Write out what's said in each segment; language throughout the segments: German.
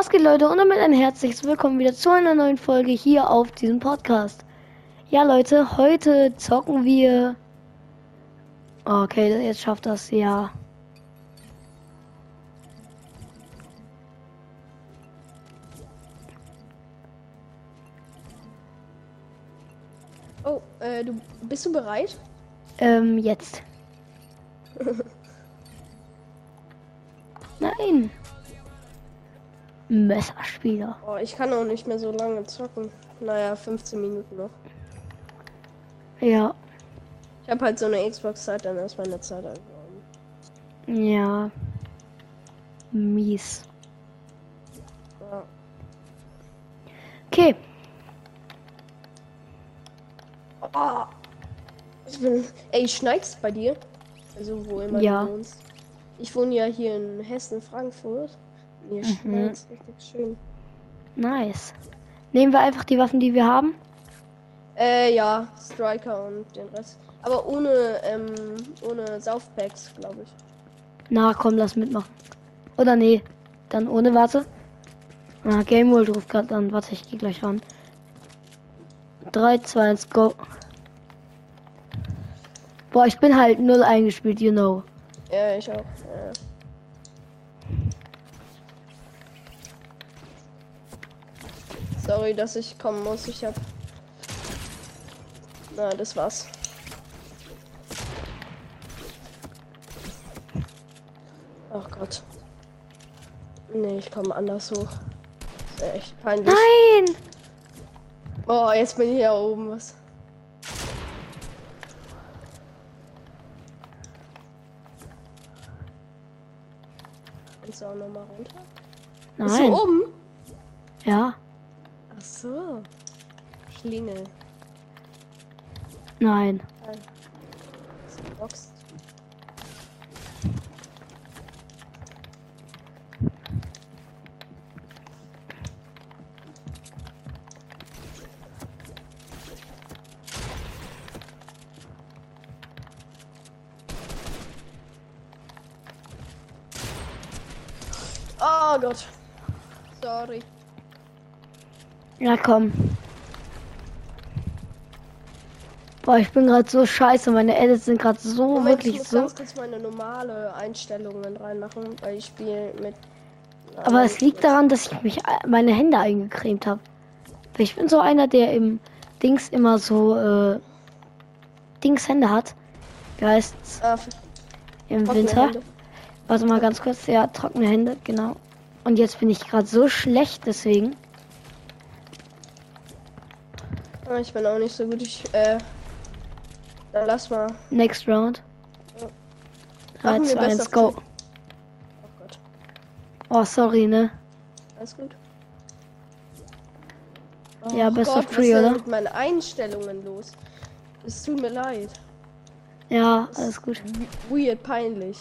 Was geht Leute und damit ein herzliches Willkommen wieder zu einer neuen Folge hier auf diesem Podcast. Ja Leute, heute zocken wir... Okay, jetzt schafft das ja. Oh, äh, du bist du bereit? Ähm, jetzt. Nein. Messerspieler. Oh, ich kann auch nicht mehr so lange zocken. Naja, 15 Minuten noch. Ja, Ich habe halt so eine Xbox-Zeit, dann ist meine Zeit angekommen. ja. Mies. Ja. Okay, Oh, ich bin. Ey, schneit's bei dir? Also, wo immer Ja. du wohnst. Ich wohne ja hier in Hessen, Frankfurt. Hier Mhm. schneit's richtig schön. nice. Nehmen wir einfach die Waffen, die wir haben. Äh, ja, Striker und den Rest. Aber ohne, ähm, ohne Saufpacks, glaube ich. Na, komm, lass mitmachen. Oder nee, dann ohne, warte. Ah, Game World ruft gerade an. Warte, ich gehe gleich ran. 3, 2, 1, go. Boah, ich bin halt null eingespielt, you know. Ja, ich auch. Ja. Sorry, dass ich kommen muss. Ich hab. Na, das war's. Ach Gott. Nee, ich komme anders hoch. Ist ja echt peinlich. Nein! Oh, jetzt bin ich hier oben. Was? Kannst du auch nochmal runter? Bist Nein. du oben? Ja, Ach so. Schlingel. nein. Geboxt. Oh Gott. Sorry. Ja, komm. Boah, ich bin gerade so scheiße. Meine Edits sind gerade so Moment, ich wirklich muss so. ganz kurz meine normale Einstellungen reinmachen, weil ich spiele mit. Aber es liegt daran, dass ich mich äh, meine Hände eingecremt habe. Ich bin so einer, der im Dings immer so äh, Dings Hände hat. Wie heißt's? Für Im Winter. Hände. Warte mal ganz kurz. Ja, trockene Hände, genau. Und jetzt bin ich gerade so schlecht, deswegen. Ich bin auch nicht so gut. Ich, äh. Dann lass mal. Next round. Ja. 3, Machen wir 2, Best 1, of go. Oh Gott. Oh, sorry, ne? Alles gut. Ja, Oh Best of Gott, was three, oder? mit meinen Einstellungen los? Es tut mir leid. Ja, alles gut. Weird, peinlich.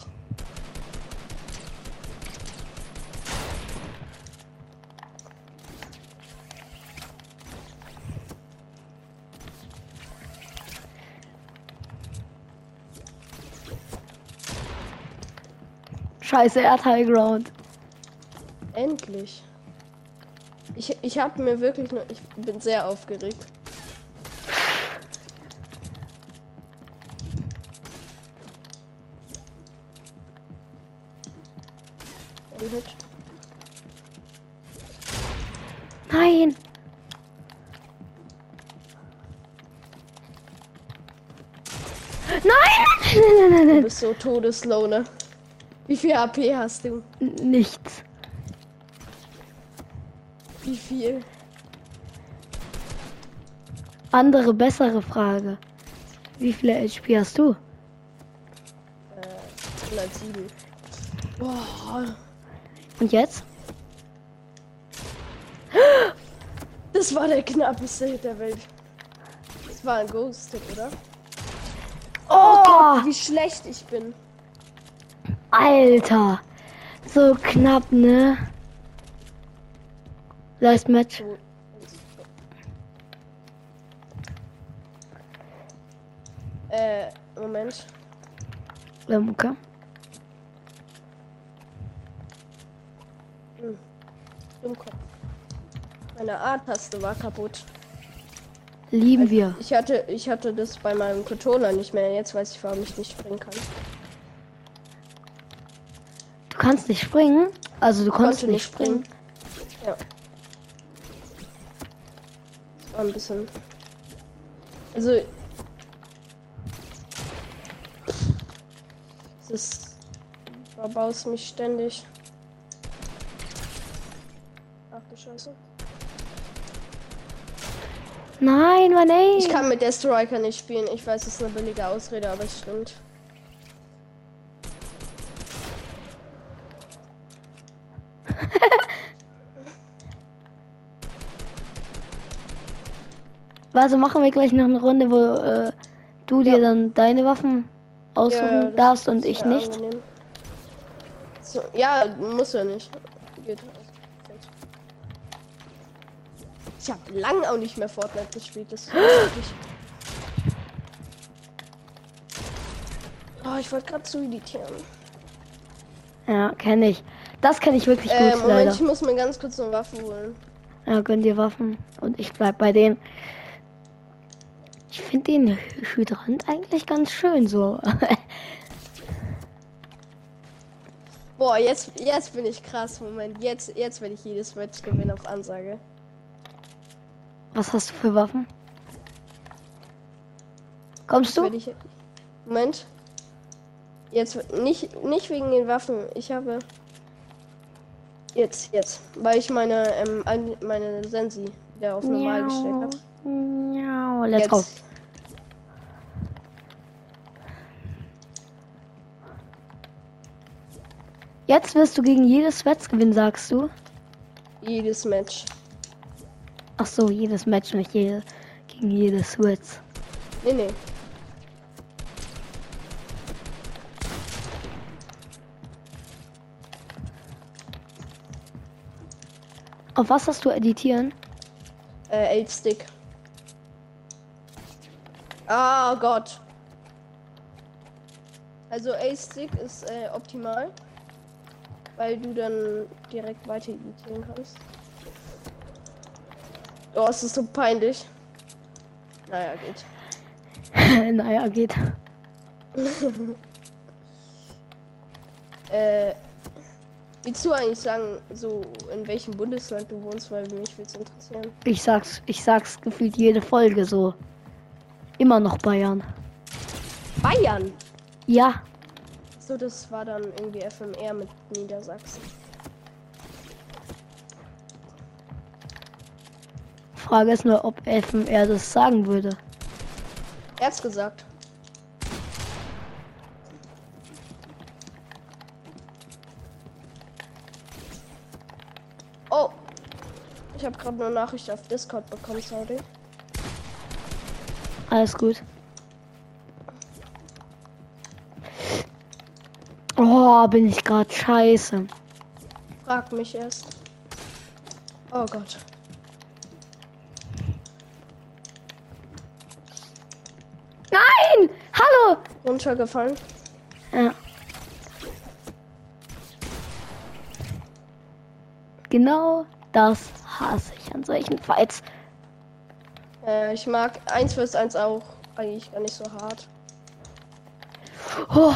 Scheiße, er hat High Ground. Endlich. Ich, ich habe mir wirklich nur. Ich bin sehr aufgeregt. Ein Hit. Nein! Nein! Nein, nein, nein, Du nein, bist so todeslow, ne? Wie viel AP hast du? Nichts. Wie viel? Andere, bessere Frage. Wie viele HP hast du? Äh, 107. Boah, Und jetzt? das war der knappeste Hit der Welt. Das war ein Ghost-Hit, oder? Oh! Wie schlecht ich bin. Alter! So knapp, ne? Last Match. Äh, Moment. Ähm, okay. Dummkopf. Meine A-Taste war kaputt. Lieben wir. Ich hatte, ich hatte das bei meinem Controller nicht mehr. Jetzt weiß ich, warum ich nicht springen kann. Du kannst nicht springen. Also du konntest Konnte nicht springen. Ja. Das war ein bisschen. Also. Das. Verbaust mich ständig. Ach du Scheiße. Nein, Mann, ey. Ich kann mit der Striker nicht spielen. Ich weiß, es ist eine billige Ausrede, aber es stimmt. Also machen wir gleich noch eine Runde, wo äh, du dir dann deine Waffen aussuchen das darfst und ich nicht. So, ja, muss ja nicht. Geht. Ich habe lang auch nicht mehr Fortnite gespielt. Das ist. Oh, ich wollte gerade zu editieren. Ja, kenne ich. Das kenne ich wirklich Äh, gut, Moment, leider. ich muss mir ganz kurz eine Waffe holen. Ja, gönn dir Waffen und ich bleib bei denen. Ich finde den Hydrant eigentlich ganz schön so. Boah, jetzt, jetzt bin ich krass. Moment, jetzt, jetzt werde ich jedes Match gewinnen auf Ansage. Was hast du für Waffen? Kommst du? Ich, Moment. Jetzt nicht, nicht wegen den Waffen. Ich habe jetzt, jetzt, weil ich meine, ähm, ein- meine Sensi wieder auf normal gestellt habe. Miau. Let's go. Jetzt. Jetzt wirst du gegen jedes Match gewinnen, sagst du? Jedes Match. Ach so, jedes Match, nicht jede, gegen jedes Switch. Nee, nee. Auf was hast du editieren? Äh, 8 Stick. Ah Gott. Also 8 Stick ist äh, optimal. Weil du dann direkt weiter editieren kannst. Oh, es ist so peinlich. Naja, geht. naja, geht. Äh, willst du eigentlich sagen, so in welchem Bundesland du wohnst, weil mich wird's interessieren. Ich sag's, ich sag's gefühlt jede Folge so. Immer noch Bayern. Bayern! Ja, So, das war dann irgendwie FMR mit Niedersachsen. Frage ist nur, ob FMR das sagen würde. Er hat's gesagt. Ich habe gerade eine Nachricht auf Discord bekommen, sorry. Alles gut. Oh, bin ich gerade scheiße. Frag mich erst. Oh Gott. Nein! Hallo! Runtergefallen. Ja. Genau das hasse ich an solchen Fights. Äh, ich mag 1 vs 1 auch eigentlich gar nicht so hart. Oh.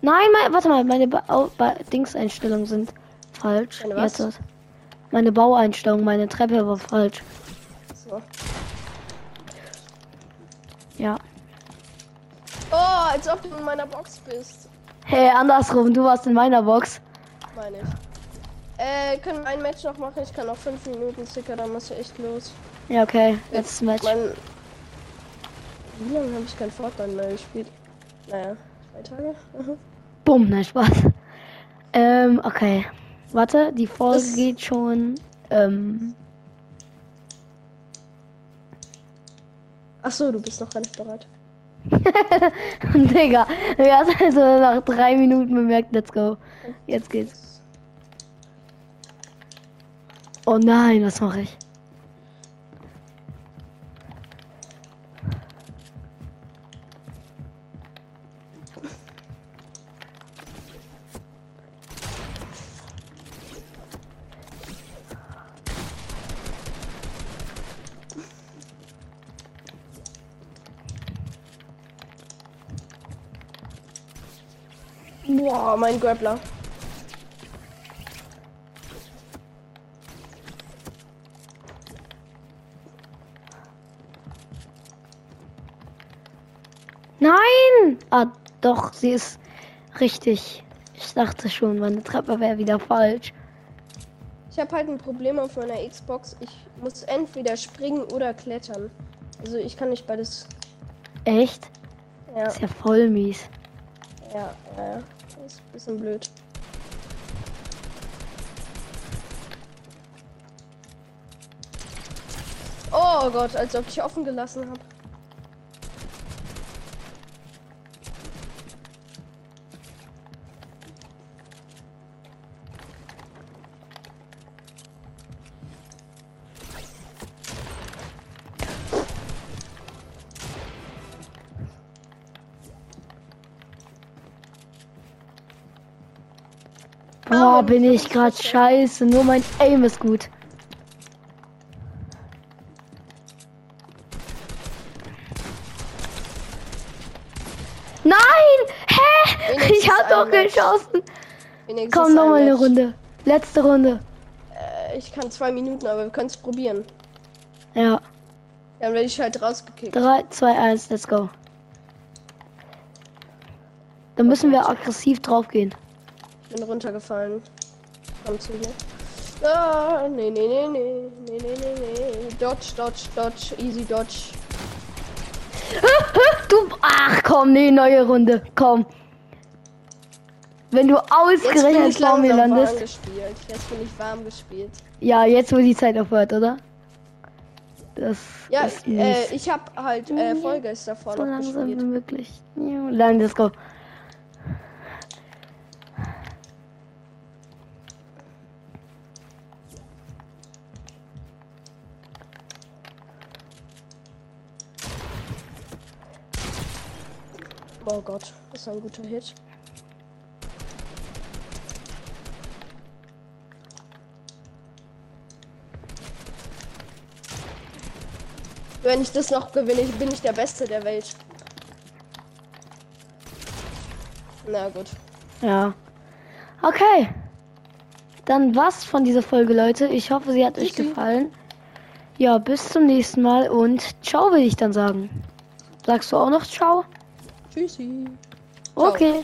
Nein, mein, warte mal, meine ba Au- ba Dingseinstellungen sind falsch. Meine was? Jetzt. Meine Baueinstellung, meine Treppe war falsch. So. Ja. Oh, als ob du in meiner Box bist. Hey, andersrum, du warst in meiner Box. Meine ich. Äh, können wir ein Match noch machen? Ich kann noch 5 Minuten Sticker, dann muss ich echt los. Ja, okay. Letztes Match. Mein... Wie lange habe ich kein Fortnite mehr gespielt? Naja, zwei Tage. Mhm. Bumm, nein, Spaß. Ähm, okay. Warte, die Folge Das- geht schon. Ähm, Ach so, du bist noch gar nicht bereit. Digga, du hast also nach drei Minuten bemerkt, let's go. Jetzt geht's. Oh nein, was mache ich? Boah, mein Grappler. Ah, doch, sie ist richtig. Ich dachte schon, meine Treppe wäre wieder falsch. Ich habe halt ein Problem auf meiner Xbox. Ich muss entweder springen oder klettern. Also ich kann nicht beides. Echt? Ja, Ist ja voll mies. ja, ja. ist ein bisschen blöd. Oh Gott, als ob ich offen gelassen habe. Boah, bin ich gerade scheiße. Nur mein Aim ist gut. Nein! Hä? Wenigstens Ich hab doch Match. geschossen. Wenigstens Komm, noch ein mal eine. Runde. Letzte Runde. Äh, ich kann zwei Minuten, aber wir können es probieren. Ja. Dann werde ich halt rausgekickt. 3, 2, 1, let's go. Dann müssen wir aggressiv draufgehen. Ich bin runtergefallen. Komm zu mir. Ah, nee, nee, nee, nee, nee, nee, nee, nee. Dodge, dodge, dodge, easy dodge. Du, ach komm, nee, neue Runde. Komm. Wenn du ausgerechnet vor mir landest. gespielt. Jetzt bin ich warm gespielt. Ja, jetzt wo die Zeit aufhört, oder? Das Ja, ist äh, ich habe halt äh, Vollgeist davor so noch langsam gespielt. möglich. Ja, Dann let's go. Oh Gott, das ist ein guter Hit. Wenn ich das noch gewinne, bin ich der Beste der Welt. Na gut. Ja. Okay. Dann was von dieser Folge, Leute. Ich hoffe, sie hat euch gefallen. Ja, bis zum nächsten Mal und ciao will ich dann sagen. Sagst du auch noch ciao? Tschüssi. Okay.